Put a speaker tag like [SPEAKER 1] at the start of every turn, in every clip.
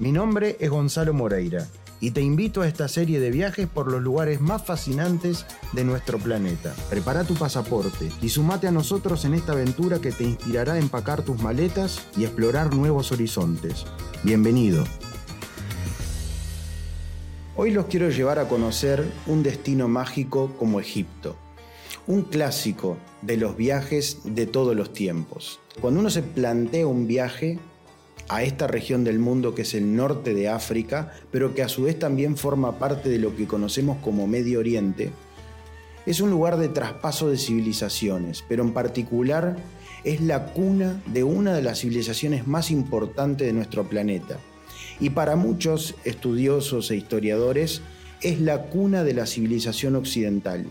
[SPEAKER 1] Mi nombre es Gonzalo Moreira y te invito a esta serie de viajes por los lugares más fascinantes de nuestro planeta. Prepara tu pasaporte y sumate a nosotros en esta aventura que te inspirará a empacar tus maletas y explorar nuevos horizontes. Bienvenido. Hoy los quiero llevar a conocer un destino mágico como Egipto, un clásico de los viajes de todos los tiempos. Cuando uno se plantea un viaje, a esta región del mundo que es el norte de África, pero que a su vez también forma parte de lo que conocemos como Medio Oriente, es un lugar de traspaso de civilizaciones, pero en particular es la cuna de una de las civilizaciones más importantes de nuestro planeta. Y para muchos estudiosos e historiadores es la cuna de la civilización occidental,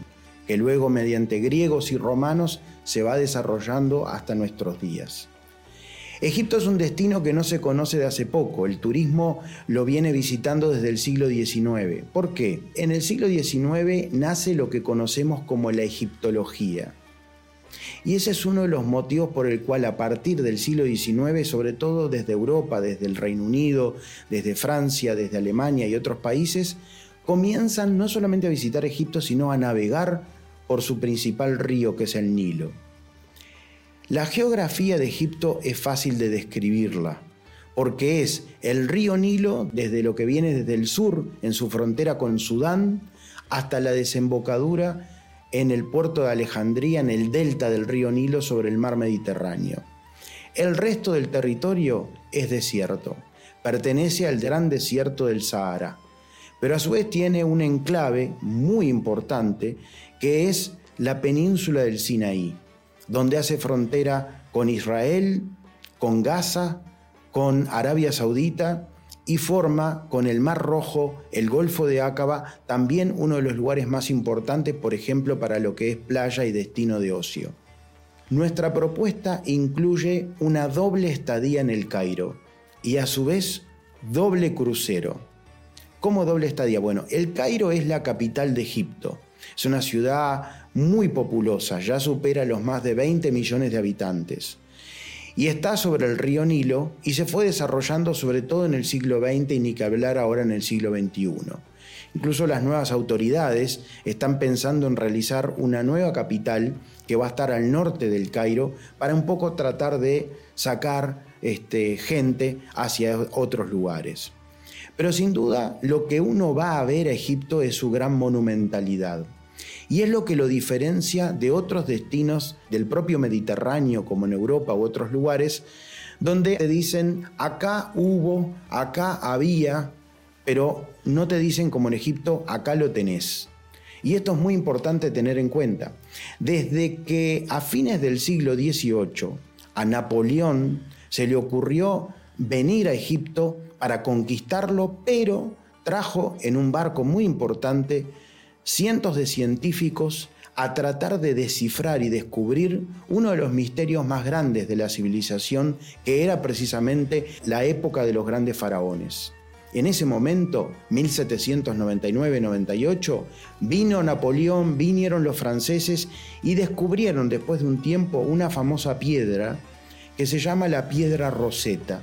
[SPEAKER 1] que luego mediante griegos y romanos se va desarrollando hasta nuestros días. Egipto es un destino que no se conoce de hace poco, el turismo lo viene visitando desde el siglo XIX. ¿Por qué? En el siglo XIX nace lo que conocemos como la egiptología. Y ese es uno de los motivos por el cual a partir del siglo XIX, sobre todo desde Europa, desde el Reino Unido, desde Francia, desde Alemania y otros países, comienzan no solamente a visitar Egipto, sino a navegar por su principal río, que es el Nilo. La geografía de Egipto es fácil de describirla, porque es el río Nilo desde lo que viene desde el sur, en su frontera con Sudán, hasta la desembocadura en el puerto de Alejandría, en el delta del río Nilo sobre el mar Mediterráneo. El resto del territorio es desierto, pertenece al gran desierto del Sahara, pero a su vez tiene un enclave muy importante que es la península del Sinaí donde hace frontera con Israel, con Gaza, con Arabia Saudita y forma con el Mar Rojo, el Golfo de Aqaba, también uno de los lugares más importantes, por ejemplo, para lo que es playa y destino de ocio. Nuestra propuesta incluye una doble estadía en el Cairo y a su vez doble crucero. ¿Cómo doble estadía? Bueno, el Cairo es la capital de Egipto. Es una ciudad muy populosa, ya supera los más de 20 millones de habitantes. Y está sobre el río Nilo y se fue desarrollando sobre todo en el siglo XX y ni que hablar ahora en el siglo XXI. Incluso las nuevas autoridades están pensando en realizar una nueva capital que va a estar al norte del Cairo para un poco tratar de sacar este, gente hacia otros lugares. Pero sin duda lo que uno va a ver a Egipto es su gran monumentalidad. Y es lo que lo diferencia de otros destinos del propio Mediterráneo, como en Europa u otros lugares, donde te dicen, acá hubo, acá había, pero no te dicen como en Egipto, acá lo tenés. Y esto es muy importante tener en cuenta. Desde que a fines del siglo XVIII a Napoleón se le ocurrió venir a Egipto para conquistarlo, pero trajo en un barco muy importante cientos de científicos a tratar de descifrar y descubrir uno de los misterios más grandes de la civilización, que era precisamente la época de los grandes faraones. En ese momento, 1799-98, vino Napoleón, vinieron los franceses y descubrieron después de un tiempo una famosa piedra que se llama la piedra Rosetta.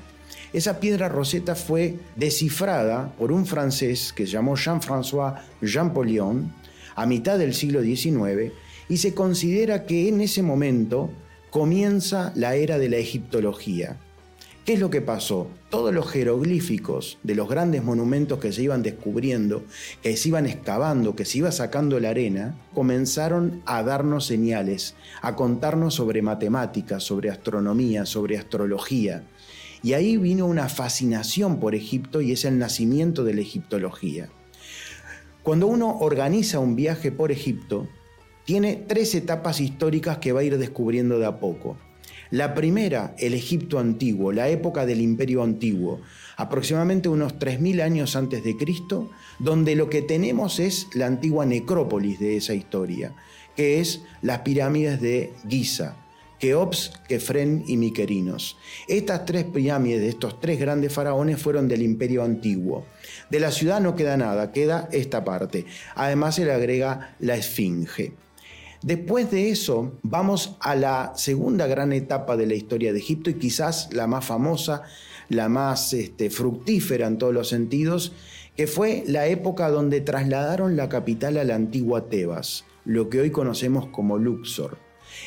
[SPEAKER 1] Esa piedra roseta fue descifrada por un francés que se llamó Jean-François Champollion a mitad del siglo XIX y se considera que en ese momento comienza la era de la egiptología. ¿Qué es lo que pasó? Todos los jeroglíficos de los grandes monumentos que se iban descubriendo, que se iban excavando, que se iba sacando la arena, comenzaron a darnos señales, a contarnos sobre matemáticas, sobre astronomía, sobre astrología. Y ahí vino una fascinación por Egipto y es el nacimiento de la egiptología. Cuando uno organiza un viaje por Egipto, tiene tres etapas históricas que va a ir descubriendo de a poco. La primera, el Egipto antiguo, la época del imperio antiguo, aproximadamente unos 3.000 años antes de Cristo, donde lo que tenemos es la antigua necrópolis de esa historia, que es las pirámides de Giza, Keops, Kefren y Miquerinos. Estas tres pirámides de estos tres grandes faraones fueron del imperio antiguo. De la ciudad no queda nada, queda esta parte. Además se le agrega la esfinge. Después de eso, vamos a la segunda gran etapa de la historia de Egipto y quizás la más famosa, la más este, fructífera en todos los sentidos, que fue la época donde trasladaron la capital a la antigua Tebas, lo que hoy conocemos como Luxor.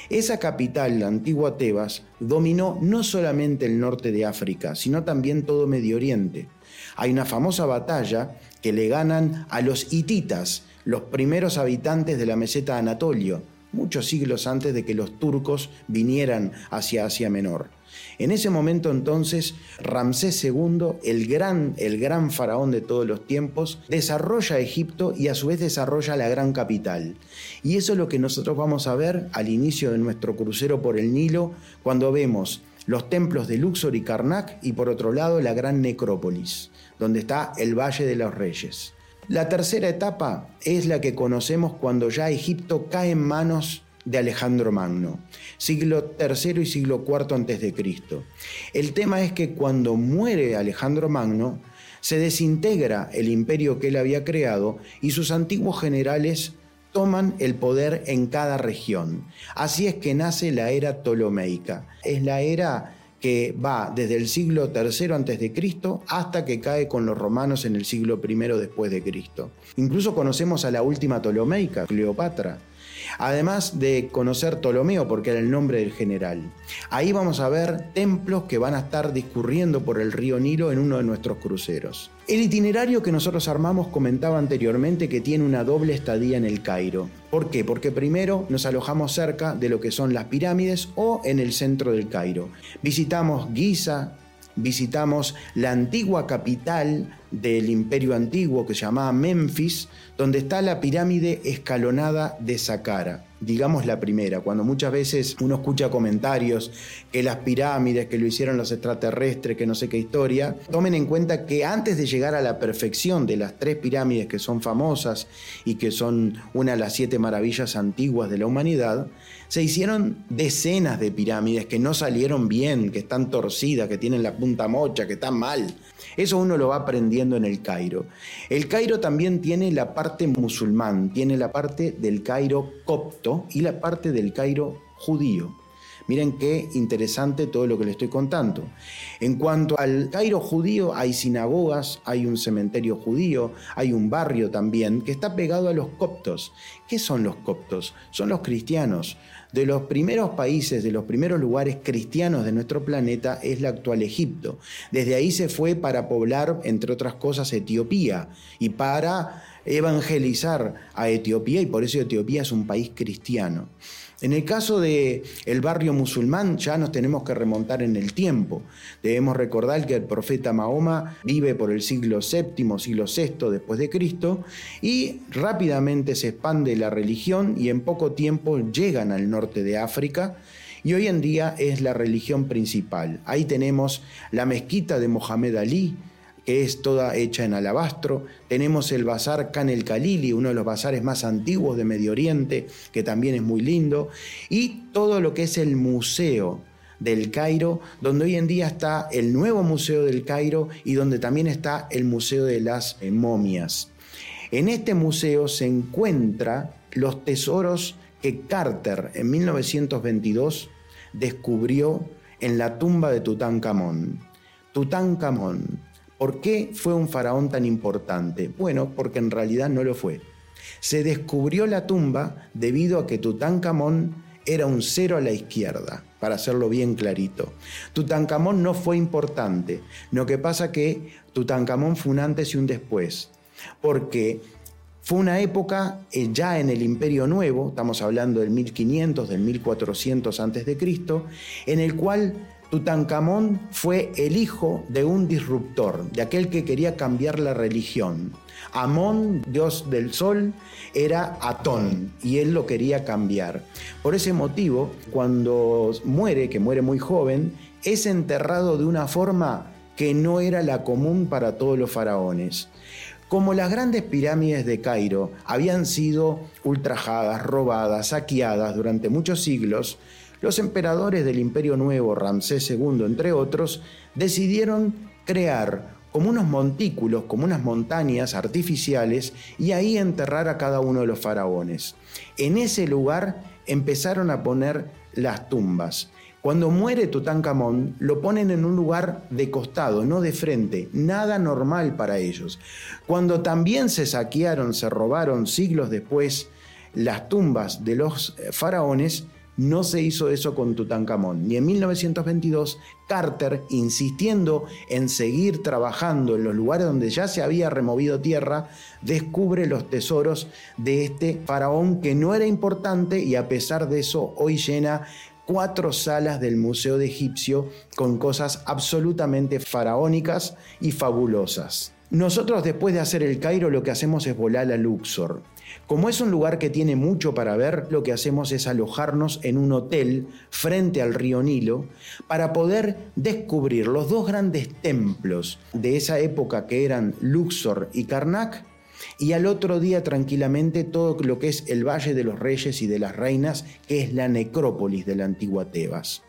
[SPEAKER 1] Esa capital, la antigua Tebas, dominó no solamente el norte de África, sino también todo Medio Oriente. Hay una famosa batalla que le ganan a los hititas, los primeros habitantes de la meseta Anatolio, muchos siglos antes de que los turcos vinieran hacia Asia Menor. En ese momento entonces Ramsés II, el gran, el gran faraón de todos los tiempos, desarrolla Egipto y a su vez desarrolla la gran capital. Y eso es lo que nosotros vamos a ver al inicio de nuestro crucero por el Nilo, cuando vemos los templos de Luxor y Karnak y por otro lado la gran necrópolis, donde está el Valle de los Reyes. La tercera etapa es la que conocemos cuando ya Egipto cae en manos de Alejandro Magno, siglo III y siglo IV antes de Cristo. El tema es que cuando muere Alejandro Magno, se desintegra el imperio que él había creado y sus antiguos generales toman el poder en cada región. Así es que nace la era ptolomeica. Es la era que va desde el siglo III antes de Cristo hasta que cae con los romanos en el siglo I después de Cristo. Incluso conocemos a la última Ptolomeica, Cleopatra, además de conocer Ptolomeo porque era el nombre del general. Ahí vamos a ver templos que van a estar discurriendo por el río Nilo en uno de nuestros cruceros. El itinerario que nosotros armamos comentaba anteriormente que tiene una doble estadía en el Cairo. ¿Por qué? Porque primero nos alojamos cerca de lo que son las pirámides o en el centro del Cairo. Visitamos Giza, visitamos la antigua capital del imperio antiguo que se llamaba Memphis, donde está la pirámide escalonada de Saqqara, digamos la primera, cuando muchas veces uno escucha comentarios que las pirámides, que lo hicieron los extraterrestres, que no sé qué historia, tomen en cuenta que antes de llegar a la perfección de las tres pirámides que son famosas y que son una de las siete maravillas antiguas de la humanidad, se hicieron decenas de pirámides que no salieron bien, que están torcidas, que tienen la punta mocha, que están mal. Eso uno lo va aprendiendo en el Cairo. El Cairo también tiene la parte musulmán, tiene la parte del Cairo copto y la parte del Cairo judío. Miren qué interesante todo lo que le estoy contando. En cuanto al Cairo judío, hay sinagogas, hay un cementerio judío, hay un barrio también que está pegado a los coptos. ¿Qué son los coptos? Son los cristianos. De los primeros países, de los primeros lugares cristianos de nuestro planeta es la actual Egipto. Desde ahí se fue para poblar, entre otras cosas, Etiopía y para evangelizar a Etiopía y por eso Etiopía es un país cristiano. En el caso del el barrio musulmán ya nos tenemos que remontar en el tiempo. Debemos recordar que el profeta Mahoma vive por el siglo VII, siglo VI después de Cristo y rápidamente se expande la religión y en poco tiempo llegan al norte de África y hoy en día es la religión principal. Ahí tenemos la mezquita de Mohamed Ali, que es toda hecha en alabastro. Tenemos el bazar Khan el Khalili, uno de los bazares más antiguos de Medio Oriente, que también es muy lindo. Y todo lo que es el museo del Cairo, donde hoy en día está el nuevo Museo del Cairo y donde también está el Museo de las eh, Momias. En este museo se encuentran los tesoros que Carter en 1922 descubrió en la tumba de Tutankamón. Tutankamón ¿Por qué fue un faraón tan importante? Bueno, porque en realidad no lo fue. Se descubrió la tumba debido a que Tutankamón era un cero a la izquierda, para hacerlo bien clarito. Tutankamón no fue importante. Lo que pasa que Tutankamón fue un antes y un después, porque fue una época eh, ya en el Imperio Nuevo, estamos hablando del 1500, del 1400 antes de Cristo, en el cual Tutankamón fue el hijo de un disruptor, de aquel que quería cambiar la religión. Amón, dios del sol, era Atón y él lo quería cambiar. Por ese motivo, cuando muere, que muere muy joven, es enterrado de una forma que no era la común para todos los faraones. Como las grandes pirámides de Cairo habían sido ultrajadas, robadas, saqueadas durante muchos siglos, los emperadores del Imperio Nuevo, Ramsés II, entre otros, decidieron crear como unos montículos, como unas montañas artificiales, y ahí enterrar a cada uno de los faraones. En ese lugar empezaron a poner las tumbas. Cuando muere Tutankamón, lo ponen en un lugar de costado, no de frente, nada normal para ellos. Cuando también se saquearon, se robaron siglos después las tumbas de los faraones, no se hizo eso con Tutankamón. Y en 1922, Carter, insistiendo en seguir trabajando en los lugares donde ya se había removido tierra, descubre los tesoros de este faraón que no era importante y a pesar de eso hoy llena cuatro salas del Museo de Egipcio con cosas absolutamente faraónicas y fabulosas. Nosotros después de hacer el Cairo lo que hacemos es volar a Luxor. Como es un lugar que tiene mucho para ver, lo que hacemos es alojarnos en un hotel frente al río Nilo para poder descubrir los dos grandes templos de esa época que eran Luxor y Karnak y al otro día tranquilamente todo lo que es el Valle de los Reyes y de las Reinas, que es la necrópolis de la antigua Tebas.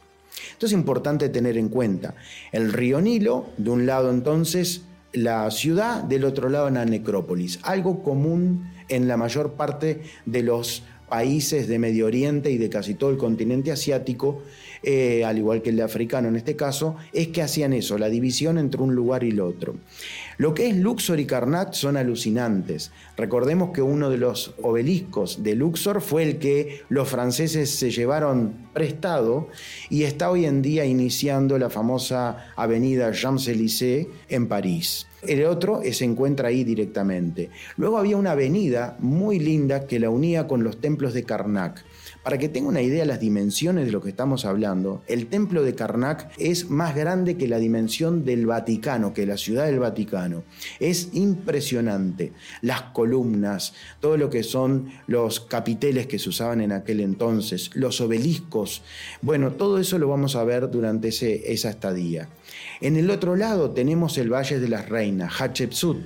[SPEAKER 1] Esto es importante tener en cuenta. El río Nilo, de un lado entonces la ciudad, del otro lado la necrópolis, algo común en la mayor parte de los países de Medio Oriente y de casi todo el continente asiático, eh, al igual que el de africano en este caso, es que hacían eso, la división entre un lugar y el otro. Lo que es Luxor y Karnak son alucinantes. Recordemos que uno de los obeliscos de Luxor fue el que los franceses se llevaron prestado y está hoy en día iniciando la famosa avenida Champs-Élysées en París. El otro se encuentra ahí directamente. Luego había una avenida muy linda que la unía con los templos de Karnak. Para que tenga una idea de las dimensiones de lo que estamos hablando, el templo de Karnak es más grande que la dimensión del Vaticano, que la ciudad del Vaticano. Es impresionante. Las columnas, todo lo que son los capiteles que se usaban en aquel entonces, los obeliscos, bueno, todo eso lo vamos a ver durante esa estadía. En el otro lado tenemos el Valle de las Reinas, Hatshepsut,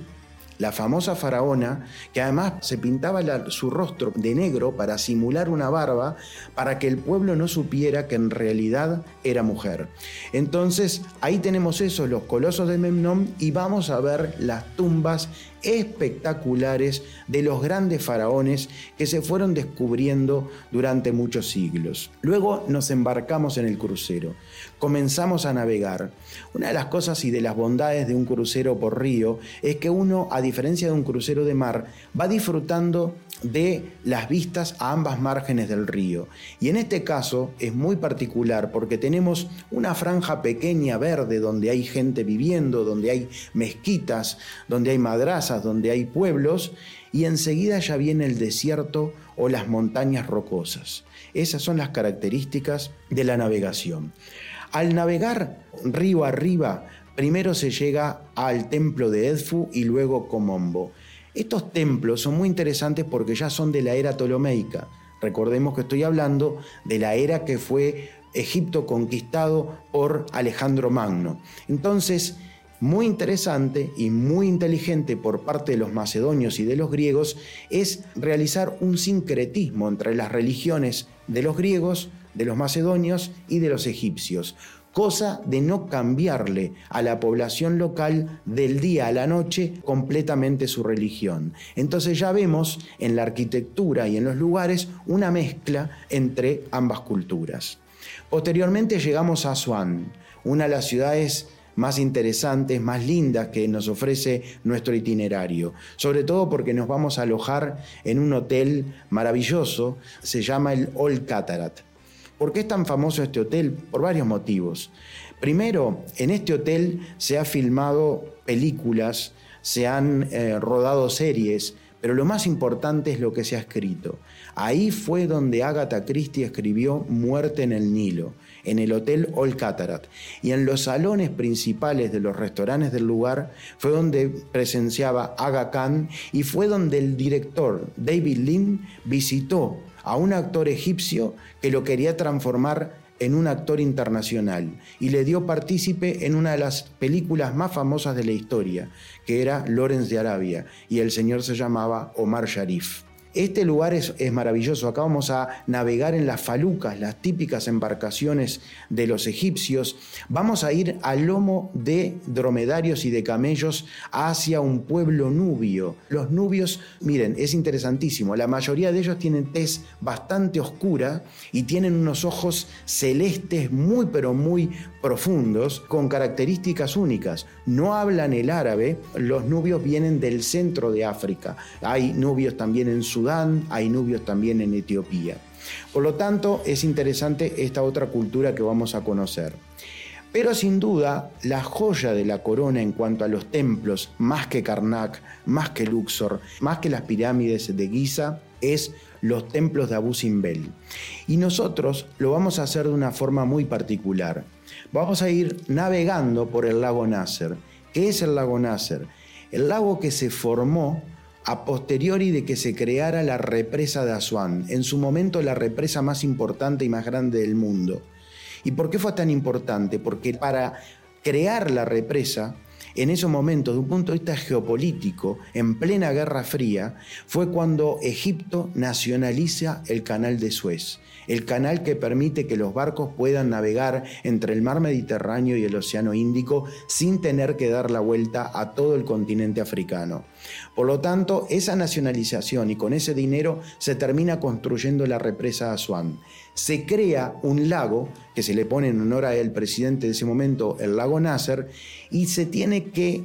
[SPEAKER 1] la famosa faraona, que además se pintaba su rostro de negro para simular una barba, para que el pueblo no supiera que en realidad era mujer. Entonces ahí tenemos eso, los colosos de Memnón, y vamos a ver las tumbas espectaculares de los grandes faraones que se fueron descubriendo durante muchos siglos. Luego nos embarcamos en el crucero, comenzamos a navegar. Una de las cosas y de las bondades de un crucero por río es que uno, a diferencia de un crucero de mar, va disfrutando de las vistas a ambas márgenes del río. Y en este caso es muy particular porque tenemos una franja pequeña verde donde hay gente viviendo, donde hay mezquitas, donde hay madrazas, donde hay pueblos, y enseguida ya viene el desierto o las montañas rocosas. Esas son las características de la navegación. Al navegar río arriba, primero se llega al templo de Edfu y luego Comombo. Estos templos son muy interesantes porque ya son de la era ptolomeica. Recordemos que estoy hablando de la era que fue Egipto conquistado por Alejandro Magno. Entonces, muy interesante y muy inteligente por parte de los macedonios y de los griegos es realizar un sincretismo entre las religiones de los griegos, de los macedonios y de los egipcios cosa de no cambiarle a la población local del día a la noche completamente su religión. Entonces ya vemos en la arquitectura y en los lugares una mezcla entre ambas culturas. Posteriormente llegamos a Asuán, una de las ciudades más interesantes, más lindas que nos ofrece nuestro itinerario, sobre todo porque nos vamos a alojar en un hotel maravilloso, se llama el Old Cataract. ¿Por qué es tan famoso este hotel? Por varios motivos. Primero, en este hotel se han filmado películas, se han eh, rodado series, pero lo más importante es lo que se ha escrito. Ahí fue donde Agatha Christie escribió Muerte en el Nilo, en el Hotel Old Cataract. Y en los salones principales de los restaurantes del lugar fue donde presenciaba Aga Khan y fue donde el director David Lynn visitó a un actor egipcio que lo quería transformar en un actor internacional y le dio partícipe en una de las películas más famosas de la historia, que era Lorenz de Arabia, y el señor se llamaba Omar Sharif. Este lugar es, maravilloso. Acá vamos a navegar en las falucas, las típicas embarcaciones de los egipcios. Vamos a ir al lomo de dromedarios y de camellos hacia un pueblo nubio. Los nubios, miren, es interesantísimo. La mayoría de ellos tienen tez bastante oscura y tienen unos ojos celestes muy, pero muy profundos, con características únicas. No hablan el árabe. Los nubios vienen del centro de África. Hay nubios también en su hay nubios también en Etiopía. Por lo tanto, es interesante esta otra cultura que vamos a conocer. Pero sin duda, la joya de la corona en cuanto a los templos, más que Karnak, más que Luxor, más que las pirámides de Giza, es los templos de Abu Simbel. Y nosotros lo vamos a hacer de una forma muy particular. Vamos a ir navegando por el lago Nasser. ¿Qué es el lago Nasser? El lago que se formó a posteriori de que se creara la represa de Asuán, en su momento la represa más importante y más grande del mundo. ¿Y por qué fue tan importante? Porque para crear la represa, en esos momentos, de un punto de vista geopolítico, en plena Guerra Fría, fue cuando Egipto nacionaliza el canal de Suez el canal que permite que los barcos puedan navegar entre el mar Mediterráneo y el Océano Índico sin tener que dar la vuelta a todo el continente africano. Por lo tanto, esa nacionalización y con ese dinero se termina construyendo la represa Asuán. Se crea un lago que se le pone en honor al presidente de ese momento, el lago Nasser, y se tiene que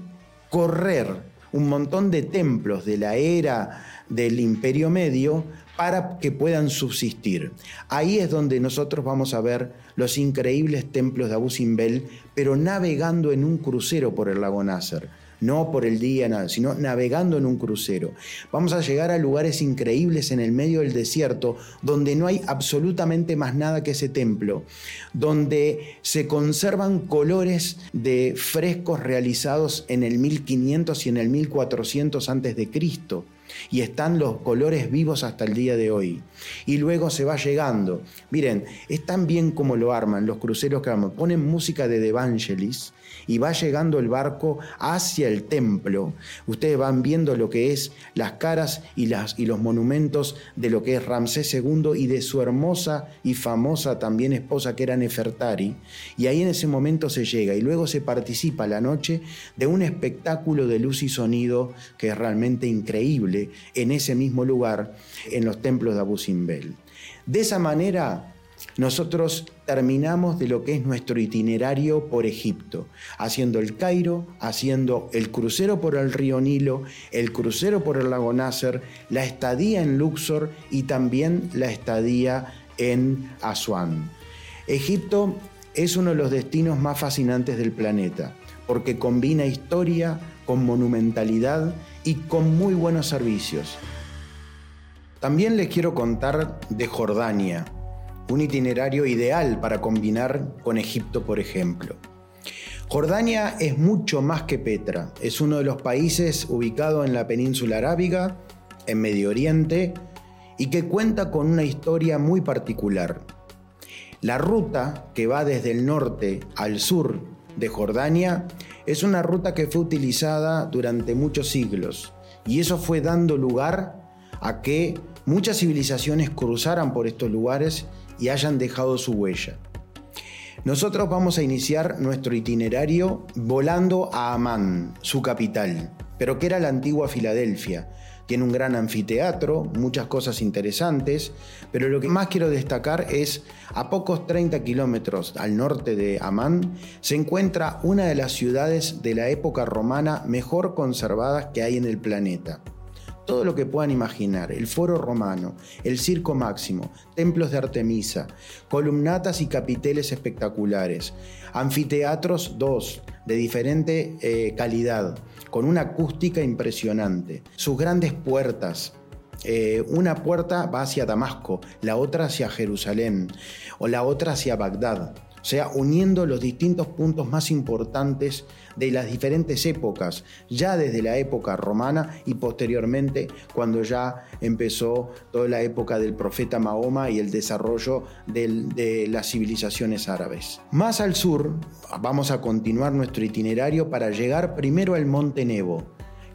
[SPEAKER 1] correr un montón de templos de la era del Imperio Medio para que puedan subsistir. Ahí es donde nosotros vamos a ver los increíbles templos de Abu Simbel, pero navegando en un crucero por el lago Nasser no por el día, nada, sino navegando en un crucero. Vamos a llegar a lugares increíbles en el medio del desierto, donde no hay absolutamente más nada que ese templo, donde se conservan colores de frescos realizados en el 1500 y en el 1400 antes de Cristo y están los colores vivos hasta el día de hoy. Y luego se va llegando. Miren, es tan bien como lo arman los cruceros que arman. Ponen música de The Evangelis y va llegando el barco hacia el templo. Ustedes van viendo lo que es las caras y, y los monumentos de lo que es Ramsés II y de su hermosa y famosa también esposa que era Nefertari. Y ahí en ese momento se llega y luego se participa la noche de un espectáculo de luz y sonido que es realmente increíble en ese mismo lugar, en los templos de Abu Simbel. De esa manera nosotros terminamos de lo que es nuestro itinerario por Egipto, haciendo el Cairo, haciendo el crucero por el río Nilo, el crucero por el lago Nasser, la estadía en Luxor y también la estadía en Asuán. Egipto es uno de los destinos más fascinantes del planeta, porque combina historia con monumentalidad y con muy buenos servicios. También les quiero contar de Jordania, un itinerario ideal para combinar con Egipto, por ejemplo. Jordania es mucho más que Petra, es uno de los países ubicado en la península arábiga, en Medio Oriente, y que cuenta con una historia muy particular. La ruta que va desde el norte al sur de Jordania es una ruta que fue utilizada durante muchos siglos y eso fue dando lugar a que muchas civilizaciones cruzaran por estos lugares y hayan dejado su huella. Nosotros vamos a iniciar nuestro itinerario volando a Amán, su capital, pero que era la antigua Filadelfia. Tiene un gran anfiteatro, muchas cosas interesantes, pero lo que más quiero destacar es, a pocos 30 kilómetros al norte de Amán, se encuentra una de las ciudades de la época romana mejor conservadas que hay en el planeta. Todo lo que puedan imaginar, el foro romano, el circo máximo, templos de Artemisa, columnatas y capiteles espectaculares, anfiteatros dos, de diferente eh, calidad, con una acústica impresionante, sus grandes puertas, eh, una puerta va hacia Damasco, la otra hacia Jerusalén o la otra hacia Bagdad. Sea, uniendo los distintos puntos más importantes de las diferentes épocas, ya desde la época romana y posteriormente cuando ya empezó toda la época del profeta Mahoma y el desarrollo de las civilizaciones árabes. Más al sur, vamos a continuar nuestro itinerario para llegar primero al Monte Nebo.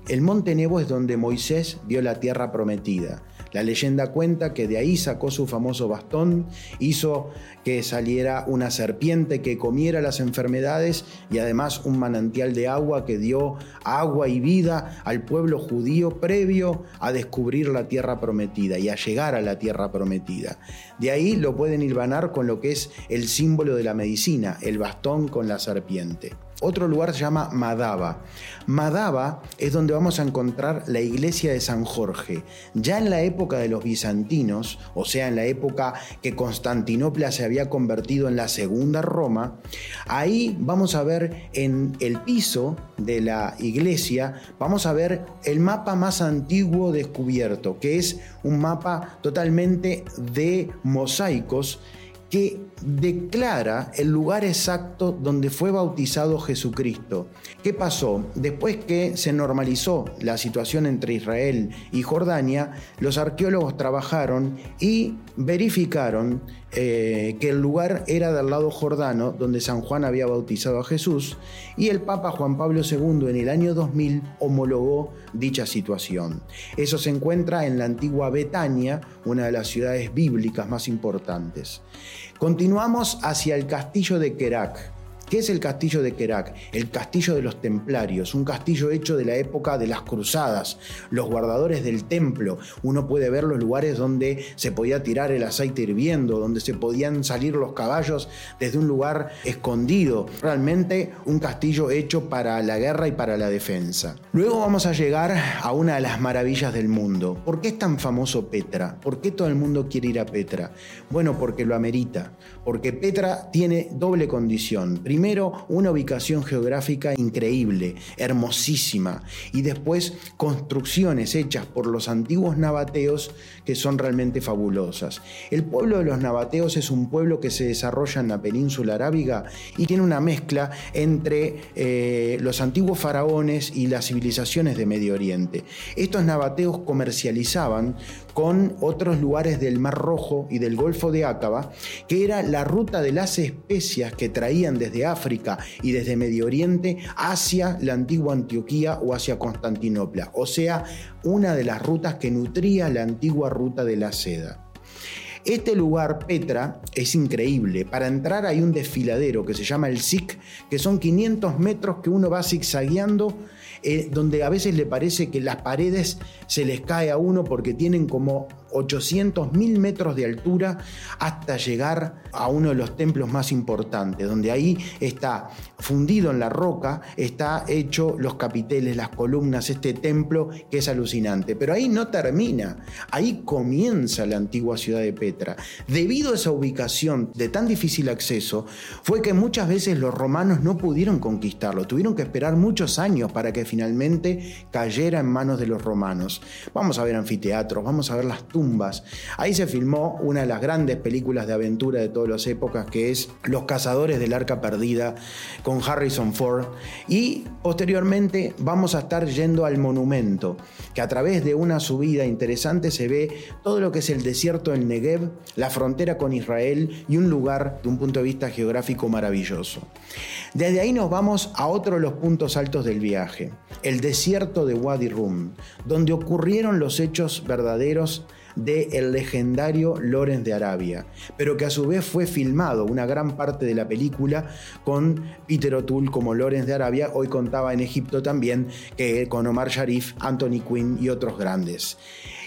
[SPEAKER 1] El Monte Nebo es donde Moisés vio la tierra prometida. La leyenda cuenta que de ahí sacó su famoso bastón, hizo que saliera una serpiente que comiera las enfermedades y además un manantial de agua que dio agua y vida al pueblo judío previo a descubrir la tierra prometida y a llegar a la tierra prometida. De ahí lo pueden hilvanar con lo que es el símbolo de la medicina, el bastón con la serpiente. Otro lugar se llama Madaba. Madaba es donde vamos a encontrar la iglesia de San Jorge. Ya en la época de los bizantinos, o sea, en la época que Constantinopla se había convertido en la segunda Roma, ahí vamos a ver en el piso de la iglesia, vamos a ver el mapa más antiguo descubierto, que es un mapa totalmente de mosaicos que declara el lugar exacto donde fue bautizado Jesucristo. ¿Qué pasó? Después que se normalizó la situación entre Israel y Jordania, los arqueólogos trabajaron y verificaron eh, que el lugar era del lado jordano donde San Juan había bautizado a Jesús y el Papa Juan Pablo II en el año 2000 homologó dicha situación. Eso se encuentra en la antigua Betania, una de las ciudades bíblicas más importantes. Continuamos hacia el castillo de Kerak. ¿Qué es el castillo de Kerak? El castillo de los templarios, un castillo hecho de la época de las cruzadas, los guardadores del templo. Uno puede ver los lugares donde se podía tirar el aceite hirviendo, donde se podían salir los caballos desde un lugar escondido. Realmente un castillo hecho para la guerra y para la defensa. Luego vamos a llegar a una de las maravillas del mundo. ¿Por qué es tan famoso Petra? ¿Por qué todo el mundo quiere ir a Petra? Bueno, porque lo amerita. Porque Petra tiene doble condición. Primero, una ubicación geográfica increíble, hermosísima, y después construcciones hechas por los antiguos nabateos que son realmente fabulosas. El pueblo de los nabateos es un pueblo que se desarrolla en la península arábiga y tiene una mezcla entre eh, los antiguos faraones y las civilizaciones de Medio Oriente. Estos nabateos comercializaban con otros lugares del Mar Rojo y del Golfo de Áqaba, que era la ruta de las especias que traían desde África y desde Medio Oriente hacia la antigua Antioquía o hacia Constantinopla, o sea, una de las rutas que nutría la antigua ruta de la seda. Este lugar, Petra, es increíble. Para entrar hay un desfiladero que se llama el SIC, que son 500 metros que uno va zigzagueando eh, donde a veces le parece que las paredes se les cae a uno porque tienen como 800 mil metros de altura hasta llegar a uno de los templos más importantes, donde ahí está fundido en la roca, está hecho los capiteles, las columnas, este templo que es alucinante. Pero ahí no termina, ahí comienza la antigua ciudad de Petra. Debido a esa ubicación de tan difícil acceso, fue que muchas veces los romanos no pudieron conquistarlo, tuvieron que esperar muchos años para que finalmente cayera en manos de los romanos. Vamos a ver anfiteatros, vamos a ver las tumbas. Ahí se filmó una de las grandes películas de aventura de todas las épocas, que es Los cazadores del arca perdida, con Harrison Ford. Y posteriormente vamos a estar yendo al monumento, que a través de una subida interesante se ve todo lo que es el desierto del Negev, la frontera con Israel y un lugar de un punto de vista geográfico maravilloso. Desde ahí nos vamos a otro de los puntos altos del viaje, el desierto de Wadi Rum, donde ocurrieron los hechos verdaderos del el legendario Lorenz de Arabia, pero que a su vez fue filmado una gran parte de la película con Peter O'Toole como Lorenz de Arabia, hoy contaba en Egipto también, que con Omar Sharif, Anthony Quinn y otros grandes.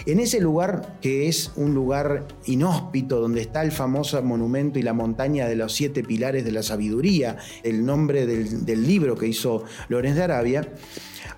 [SPEAKER 1] En ese lugar, que es un lugar inhóspito, donde está el famoso monumento y la montaña de los siete pilares de la sabiduría, el nombre del, del libro que hizo Lorenz de Arabia,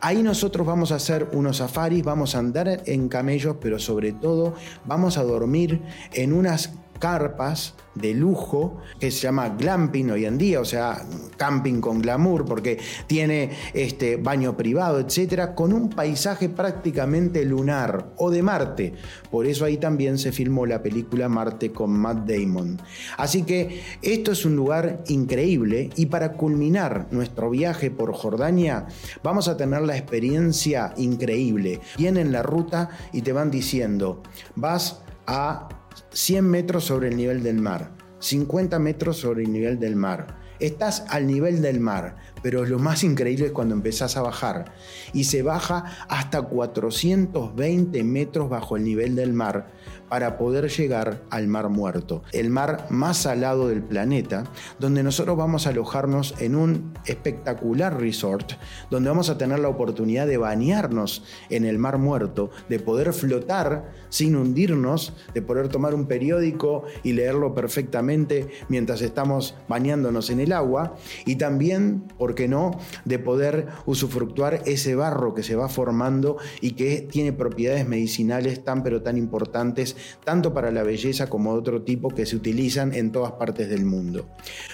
[SPEAKER 1] Ahí nosotros vamos a hacer unos safaris, vamos a andar en camellos, pero sobre todo vamos a dormir en unas carpas de lujo que se llama glamping hoy en día, o sea, camping con glamour, porque tiene este baño privado, etcétera, con un paisaje prácticamente lunar o de Marte. Por eso ahí también se filmó la película Marte con Matt Damon. Así que esto es un lugar increíble y para culminar nuestro viaje por Jordania vamos a tener la experiencia increíble. Vienen la ruta y te van diciendo, vas a 100 metros sobre el nivel del mar, 50 metros sobre el nivel del mar. Estás al nivel del mar, pero lo más increíble es cuando empezás a bajar y se baja hasta 420 metros bajo el nivel del mar para poder llegar al Mar Muerto, el mar más salado del planeta, donde nosotros vamos a alojarnos en un espectacular resort, donde vamos a tener la oportunidad de bañarnos en el Mar Muerto, de poder flotar sin hundirnos, de poder tomar un periódico y leerlo perfectamente mientras estamos bañándonos en el agua, y también, ¿por qué no?, de poder usufructuar ese barro que se va formando y que tiene propiedades medicinales tan pero tan importantes tanto para la belleza como de otro tipo que se utilizan en todas partes del mundo.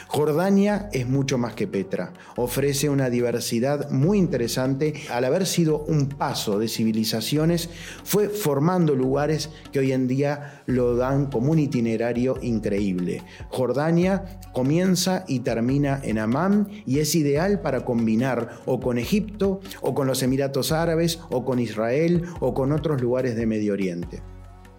[SPEAKER 1] Jordania es mucho más que Petra, ofrece una diversidad muy interesante, al haber sido un paso de civilizaciones, fue formando lugares que hoy en día lo dan como un itinerario increíble. Jordania comienza y termina en Amán y es ideal para combinar o con Egipto o con los Emiratos Árabes o con Israel o con otros lugares de Medio Oriente.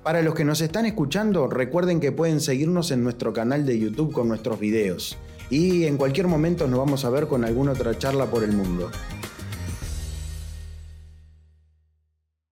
[SPEAKER 1] Para los que nos están escuchando, recuerden que pueden seguirnos en nuestro canal de YouTube con nuestros videos. Y en cualquier momento nos vamos a ver con alguna otra charla por el mundo.